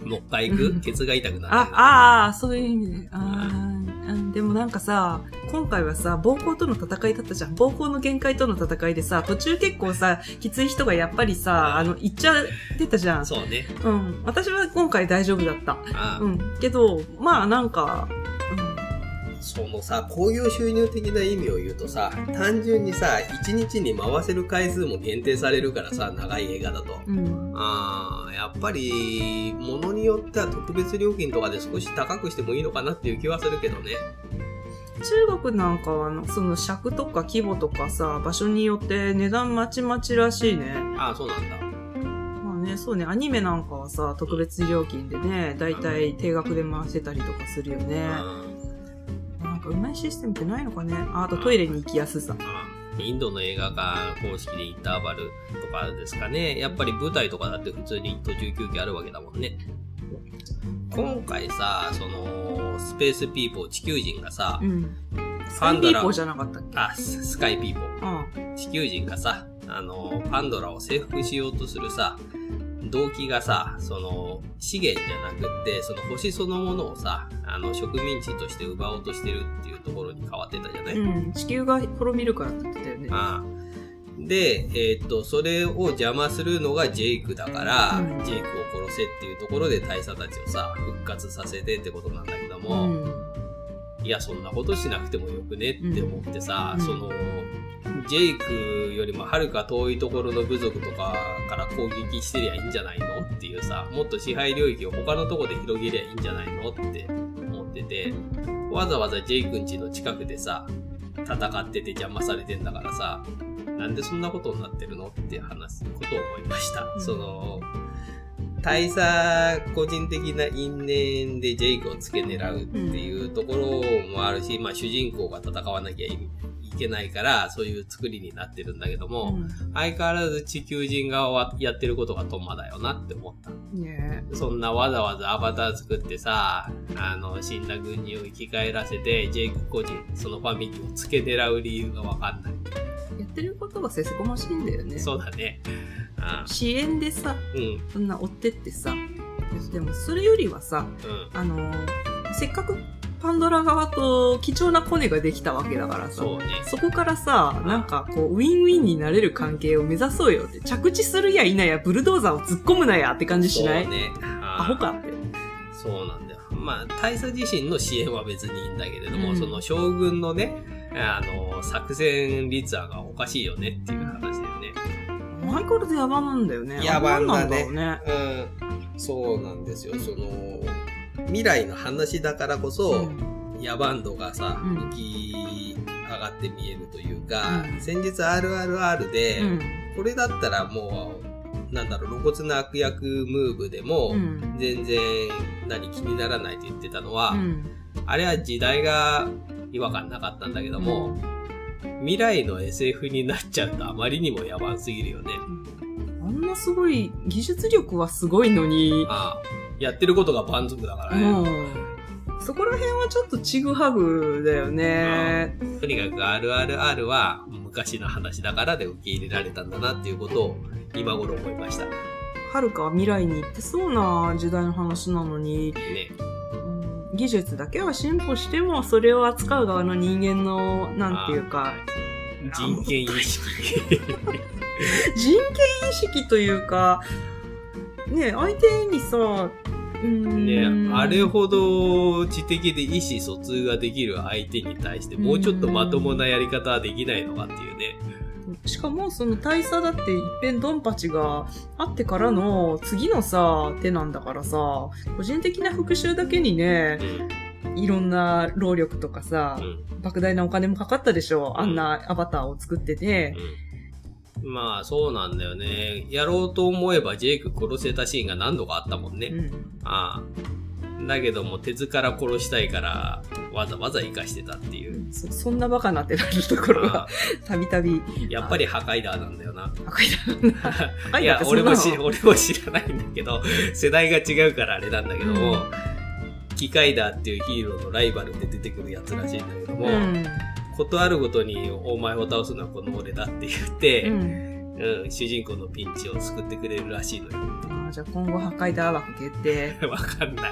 う。もう一回行く？ケツが痛くなる。あ、あーそういう意味で。あーうんでもなんかさ、今回はさ、暴行との戦いだったじゃん。暴行の限界との戦いでさ、途中結構さ、きつい人がやっぱりさ、あの、行っちゃってたじゃん。そうね。うん。私は今回大丈夫だった。あうん。けど、まあなんか、そのさ、興行収入的な意味を言うとさ、単純にさ、1日に回せる回数も限定されるからさ、長い映画だと。うん。あーやっぱり、ものによっては特別料金とかで少し高くしてもいいのかなっていう気はするけどね。中国なんかはその尺とか規模とかさ、場所によって値段まちまちらしいね。ああ、そうなんだ。まあね、そうね、アニメなんかはさ、特別料金でね、だいたい定額で回せたりとかするよね。なんかうまいシステムってないのかね？ああとトイレに行きやすさ。うんインドの映画館公式でインターバルとかですかね。やっぱり舞台とかだって普通に途中休憩あるわけだもんね。今回さ、その、スペースピーポー、地球人がさう、ん。パンドラピーポーじゃなかったっけ？あ、ススカイピーポー。うん。地球人がさ、あの、パンドラを征服しようとするさ、動機がさ、その、資源じゃなくって、その星そのものをさ、あの、植民地として奪おうとしてるっていうところに変わってたじゃない、うん。地球が滅びるからって言ってたよね。ああで、えーっと、それを邪魔するのがジェイクだから、うんジェイクを殺せっていうところで大佐たちをさ、復活させてってことなんだけどうも、ん。いや、そんなことしなくてもよくねって思ってさ、うんその、ジェイクよりもはるか遠いところの部族とかから攻撃してりゃいいんじゃないの？っていうさ、もっと支配領域を他のとこで広げりゃいいんじゃないの？って思ってて、わざわざジェイクんちの近くでさ、戦ってて邪魔されてんだからさ、なんでそんなことになってるの？って話すことを思いました。うん。その、大佐個人的な因縁でジェイクを付け狙うっていうところもあるし、まあ主人公が戦わなきゃいけないから、そういう作りになってるんだけども、相変わらず地球人側はやってることがトンマだよなって思った。うん。ねそんなわざわざアバター作ってさ、あの、死んだ軍人を生き返らせて、ジェイク個人、そのファミリーを付け狙う理由がわかんない。え。やってることがせせこましいんだよね。そうだね。あ支援でさ、うん、そんな追ってってさ。でも、それよりはさ、うん。あの、せっかくパンドラ側と貴重なコネができたわけだからさ。そうね。そこからさ、なんかこう、ウィンウィンになれる関係を目指そうよって、着地するや否や、ブルドーザーを突っ込むなやって感じしない、そうね。アホかって。そうなんだよ。まあ、大佐自身の支援は別にいいんだけれども、うんその将軍のね、あの、作戦立案がおかしいよねっていう話だよね。マイカルで野蛮なんだよね。野蛮だねなんだろうね。うん、そうなんですよ。その、未来の話だからこそ、野蛮度がさ、うん浮き上がって見えるというか、うん先日 RRR で、うん。これだったらもう、なんだろう、露骨な悪役ムーブでも、うん。全然何気にならないって言ってたのは、うん。あれは時代が違和感なかったんだけども、未来の SF になっちゃうとあまりにも野蛮すぎるよね。あんなすごい、技術力はすごいのに、ああやってることが蛮族だからうね。ん。そこら辺はちょっとちぐはぐだよね。とにかく RRR は昔の話だからで受け入れられたんだなっていうことを今頃思いました。ね。はるかは未来に行ってそうな時代の話なのに、うん技術だけは進歩しても、それを扱う側の人間の、なんていうか、人権意識。人権意識というか、ね、相手にさ、うーんね、あれほど知的で意思疎通ができる相手に対してもうちょっとまともなやり方はできないのかっていうね。しかも、その大佐だって一遍ドンパチがあってからの次のさ、手なんだからさ、個人的な復讐だけにねう、ん。いろんな労力とかさ、うん。莫大なお金もかかったでしょ。あんなアバターを作ってて。うん。まあ、そうなんだよね。やろうと思えばジェイク殺せたシーンが何度かあったもんね。うん。ああ。だけども、鉄から殺したいから、わざわざ生かしてたっていう。そそんなバカなってなるところがあ、たびたび。あやっぱり破壊ダーなんだよな。赤いだ。赤いいやだって、そんなの俺も知、俺も知らないんだけど、世代が違うからあれなんだけども、うん機械だっていうヒーローのライバルで出てくるやつらしいんだけども、うん。ことあるごとにお前を倒すのはこの俺だって言って、うん。うん主人公のピンチを救ってくれるらしいのよ。あーじゃあ今後破壊だ枠決定。わかんない。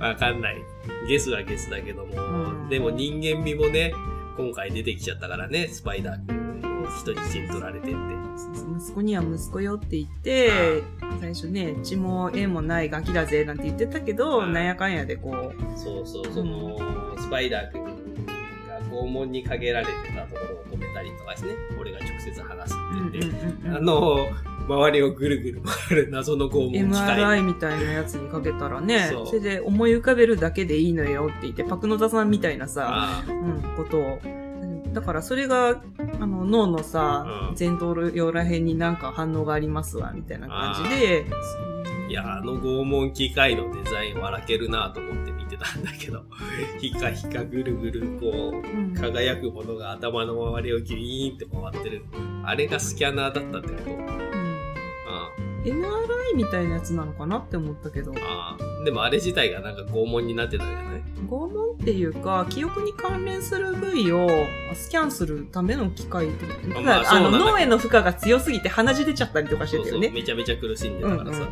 わかんない。ゲスはゲスだけども、うんでも人間味もね、今回出てきちゃったからね、スパイダー君を人質に取られてって。息子には息子よって言って、最初ね、血も縁もないガキだぜなんて言ってたけど、うんなんやかんやでこう、そうそう、その、スパイダー君拷問にかけられてたところを止めたりとかしてね、俺が直接話すうんって言って、うんうんあの、周りをぐるぐる回る謎の拷問機械。MRI みたいなやつにかけたらね。それで思い浮かべるだけでいいのよって言って、パクノタさんみたいなさ、あうん、ことを。うんだからそれが、あの、脳のさう、ん前頭葉ら辺になんか反応がありますわ、みたいな感じで。あいや、あの拷問機械のデザイン笑けるなと思って見てたんだけど、ヒカヒカぐるぐるこう、うん輝くものが頭の周りをギリーンって回ってる。あれがスキャナーだったってこと？MRI みたいなやつなのかなって思ったけど、ああでもあれ自体がなんか拷問になってたんじゃない？拷問っていうか、記憶に関連する部位をスキャンするための機械ってことあまああの、脳への負荷が強すぎて鼻血出ちゃったりとかしてたよね。めちゃめちゃ苦しんでうんたからさ、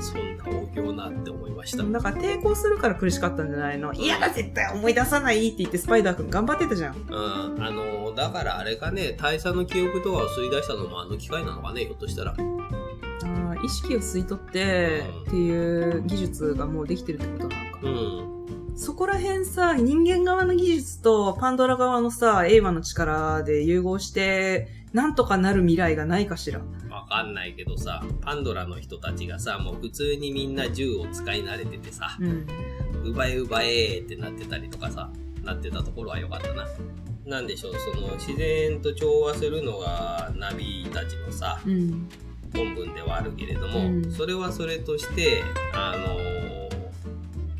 そんな大行なって思いました。うん。だから抵抗するから苦しかったんじゃないの？嫌だ絶対思い出さないって言ってスパイダーくん頑張ってたじゃん。うん。あの、だからあれかね、大佐の記憶とかを吸い出したのもあの機械なのかね、ひょっとしたら。意識を吸い取ってうんっていう技術がもうできてるってことなのか。うん。そこら辺さ、人間側の技術とパンドラ側のさ、エイマの力で融合して、なんとかなる未来がないかしら。わかんないけどさ、パンドラの人たちがさ、もう普通にみんな銃を使い慣れててさ、うん。奪え奪えってなってたりとかさ、なってたところは良かったな。なんでしょう、その自然と調和するのがナビたちのさ、うん。本文ではあるけれども、うんそれはそれとして、あのー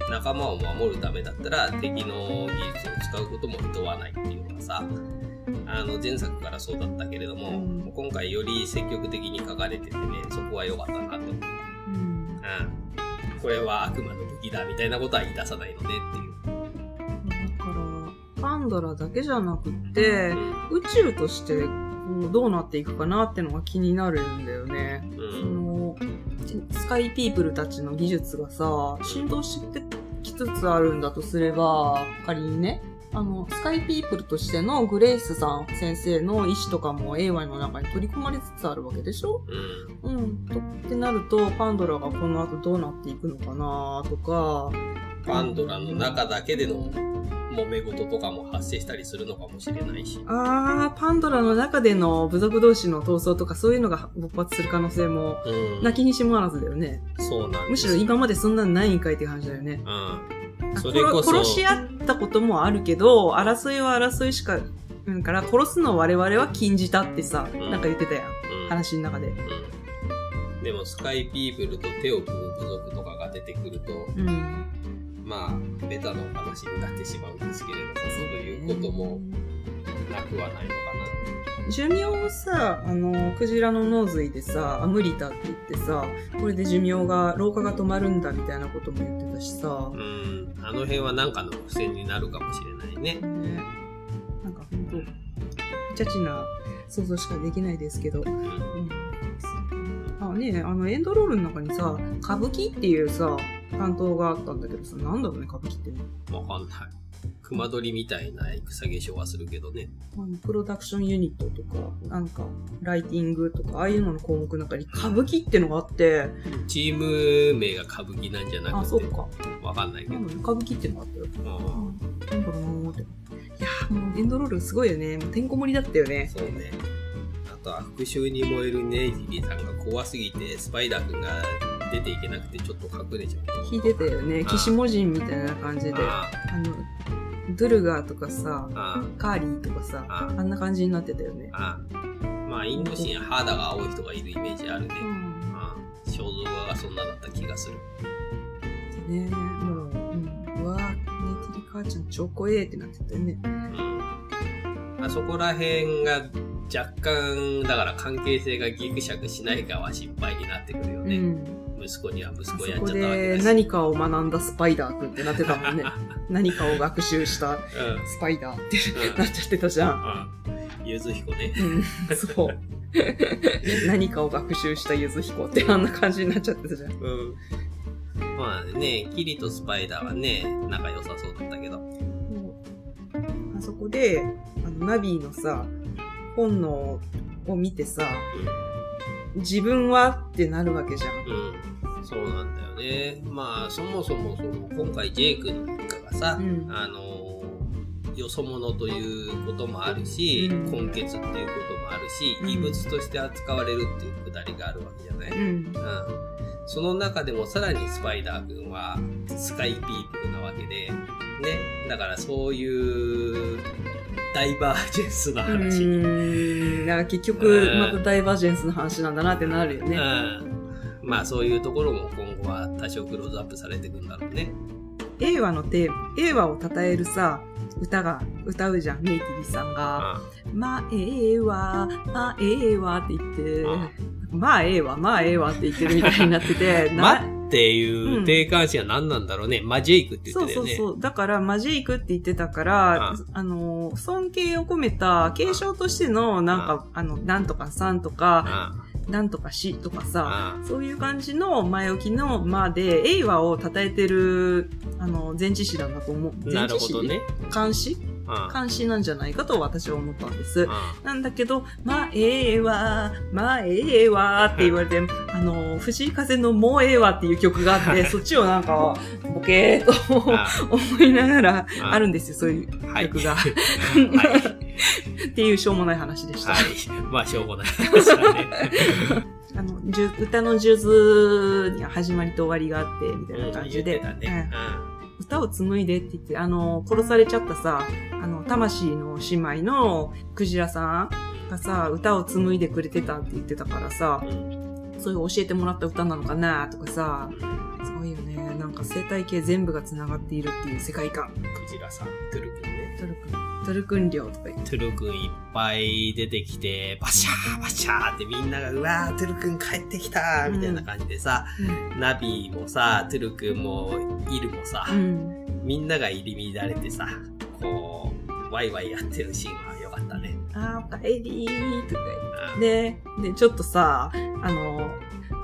仲間を守るためだったら敵の技術を使うことも厭わないっていうのはさ、あの前作からそうだったけれども、うん今回より積極的に書かれててね、そこは良かったなと。うん。うん。これは悪魔の武器だみたいなことは言い出さないのねっていう。パンドラだけじゃなくって、う宇宙としてどうなっていくかなってのが気になるんだよね。ん。そうん。の、スカイピープルたちの技術がさ、振動してきつつあるんだとすれば、仮にね、あの、スカイピープルとしてのグレイスさん先生の意思とかも AY の中に取り込まれつつあるわけでしょ？うん。うん。とってなると、パンドラがこの後どうなっていくのかなとか、パンドラの中だけでの揉め事とかも発生したりするのかもしれないし。あー、パンドラの中での部族同士の闘争とかそういうのが勃発する可能性も、うん。なきにしもあらずだよね。そうなんむしろ今までそんなんないんかいって感じだよね。うん。あそれこそ殺殺し合ったこともあるけど、争いは争いしか、うんから、殺すのを我々は禁じたってさ、うんなんか言ってたやん。うん話の中で。うん。でも、スカイピープルと手を組む部族とかが出てくると、うん。まあ、ベタなお話になってしまうんですけれども、そういうこともなくはないのか寿命をさ、あの、クジラの脳髄でさ、あ、無理だって言ってさ、これで寿命が、老化が止まるんだみたいなことも言ってたしさな。、うん。あの辺はなんかの伏線になるかもしれないね。ね、なんかほんと、チャチな想像しかできないですけど、うん。ね、あのエンドロールの中にさ、歌舞伎っていうさ、担当があったんだけどさ、なんだろうね、歌舞伎ってね。わかんない。熊取みたいな草化粧はするけどね。あのプロダクションユニットとか、なんか、ライティングとか、ああいうのの項目の中に歌舞伎ってのがあって、チーム名が歌舞伎なんじゃなくて。あ、そうか。わかんないけど。なんだろう歌舞伎ってのがあったよ。うんなんだろうなーって。いやーもうエンドロールすごいよね。もうてんこ盛りだったよね。そうね。あとは復讐に燃えるネイジリーさんが怖すぎて、スパイダー君が出ていけなくてちょっと隠れちゃう。弾いてたよね。騎士文人みたいな感じで。ああの、ドゥルガーとかさ、あ、カーリーとかさ、ああんな感じになってたよね。まあ、インド人は肌が青い人がいるイメージあるね。うん肖像画がそんなだった気がする。ねもう、うん、うわー、ネイティリ母ちゃん超怖えってなってたよね。うん。あそこら辺が若干、だから関係性がギクシャクしないかは心配になってくるよね。うん。息子には息子やっちゃったわけだし。何かを学んだスパイダーくんってなってたもんね。何かを学習したうん。スパイダーってうんなっちゃってたじゃん。うん。ゆずひこね。うん、そう。何かを学習したゆずひこってあんな感じになっちゃってたじゃん。うん。まあね、キリとスパイダーはね、仲良さそうだったけど。あそこで、あの、ナビーのさ、本能を見てさ、自分はってなるわけじゃん。うん。そうなんだよね。まあ、そもそもその、今回ジェイ君なんかがさ、うんあのーよそ者ということもあるし、うん根血っていうこともあるし、うん異物として扱われるっていうくだりがあるわけじゃない、うん。うんその中でもさらにスパイダー君はスカイピープルなわけで、ね。だからそういうダイバージェンスのう話。ーん。だから結局、うんまたダイバージェンスの話なんだなってなるよね。うん。まあそういうところも今後は多少クローズアップされていくんだろうね。映画のテーマ、映画を称えるさ、歌が、歌うじゃん、メイティビさんが。まあ、ええわ、まあ、ええわって言ってうん、まあ、ええわ、まあ、ええわって言ってるみたいになってて、ま なっていう定冠詞は何なんだろうね。マジェイクって言そうってたよね。そうそう。だから、マジークって言ってたから、うあの、尊敬を込めた、継承としての、なんか、あの、なんとかさんとか、なんとかしとかさ、そういう感じの前置きのまで、映画を称えてる、あの、前置詞なんだと思う。前置詞ね。監視？うん監視なんじゃないかと私は思ったんですう。んなんだけど、まあ、ええわ、まあ、ええわって言われて、あの、藤井風のもうええわっていう曲があって、そっちをなんか、ボケーっと思いながら、うんあるんですよ、そういうはい。曲が。はい。っていうしょうもない話でした。はい。まあ、しょうもない話だね。あの、じゅ歌の数珠には始まりと終わりがあって、みたいな感じで。歌を紡いでって言って、あの、殺されちゃったさ、あの、魂の姉妹のクジラさんがさ、歌を紡いでくれてたって言ってたからさ、うんそういう教えてもらった歌なのかなとかさ、すごいよね。なんか生態系全部が繋がっているっていう世界観。クジラさん、トゥル君ね。トルクン、トルクン寮とか言。トゥル君いっぱい出てきて、バシャーバシャーってみんなが、うわー、トゥル君帰ってきたみたいな感じでさ、ナビもさ、トゥル君も、イルもさ、うん。みんなが入り乱れてさ、こう、ワイワイやってるシーンは良かったね。あー、おかえりーとかうん言って。で、で、ちょっとさ、あの、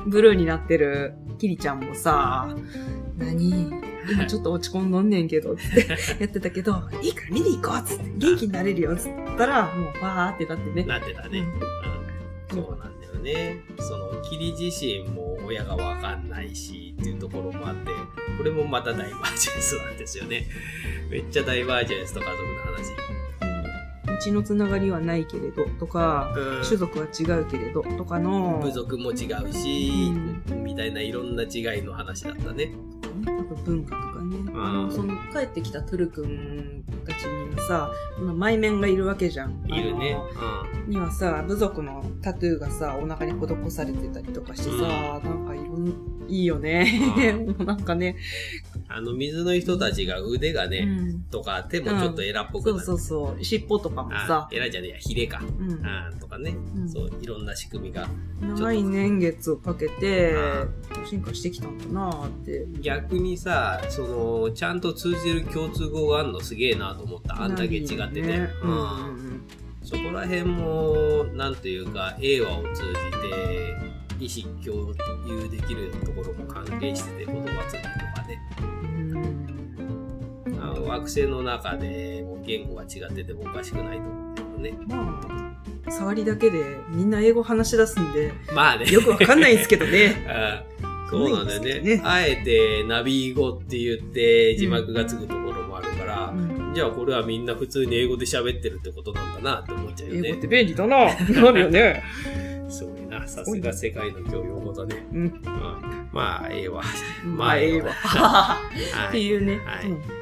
ブルーになってるキリちゃんもさ、何？今ちょっと落ち込んどんねんけど、つって やってたけど、いいから見に行こうつって、元気になれるよ、つったら、もう、わーってなってね。なってたね。うんうんそうなんだよね。その、キリ自身も親がわかんないしっていうところもあって、これもまたダイバージェンスなんですよね。めっちゃダイバージェンスと家族の話。うちのつながりはないけれど、とか、うん種族は違うけれど、とかの、部族も違うし、うみたいないろんな違いの話だったね。文化とかね。あの、その、帰ってきたトゥル君たちにはさ、この前面がいるわけじゃん。いるね。あの。にはさ、部族のタトゥーがさ、お腹に施されてたりとかしてさ、なんかいろん、いいよね。なんかね。あの、水の人たちが腕がね、うんとか手もちょっとエラっぽくそうなる。そうそう。尻尾とかもあさ、エラじゃねえや、ヒレか。うんあとかね、うんそう、いろんな仕組みが。長い年月をかけてう、進化してきたんだなーって。逆にさ、その、ちゃんと通じる共通語があるのすげえなと思った。あんだけ違ってて。ねううんんうんそこら辺も、なんというか、映画を通じて、意思共有できるところも関係してて、言葉通じとかね。うん。あの惑星の中でも言語が違っててもおかしくないと思うけどね。まあ、触りだけでみんな英語話し出すんで、まあね。よくわかんないんですけどね。うんそうなんだよね。ねあえてナビ語って言って字幕がつくところもじゃあこれはみんな普通に英語で喋ってるってことなんだなって思っちゃうよね英語って。便利だな。なるよね。すごいな。さすが世界の教養語だね。うん。うんまあ、ええわ。まあ、ええわ。はっていうね。はいうん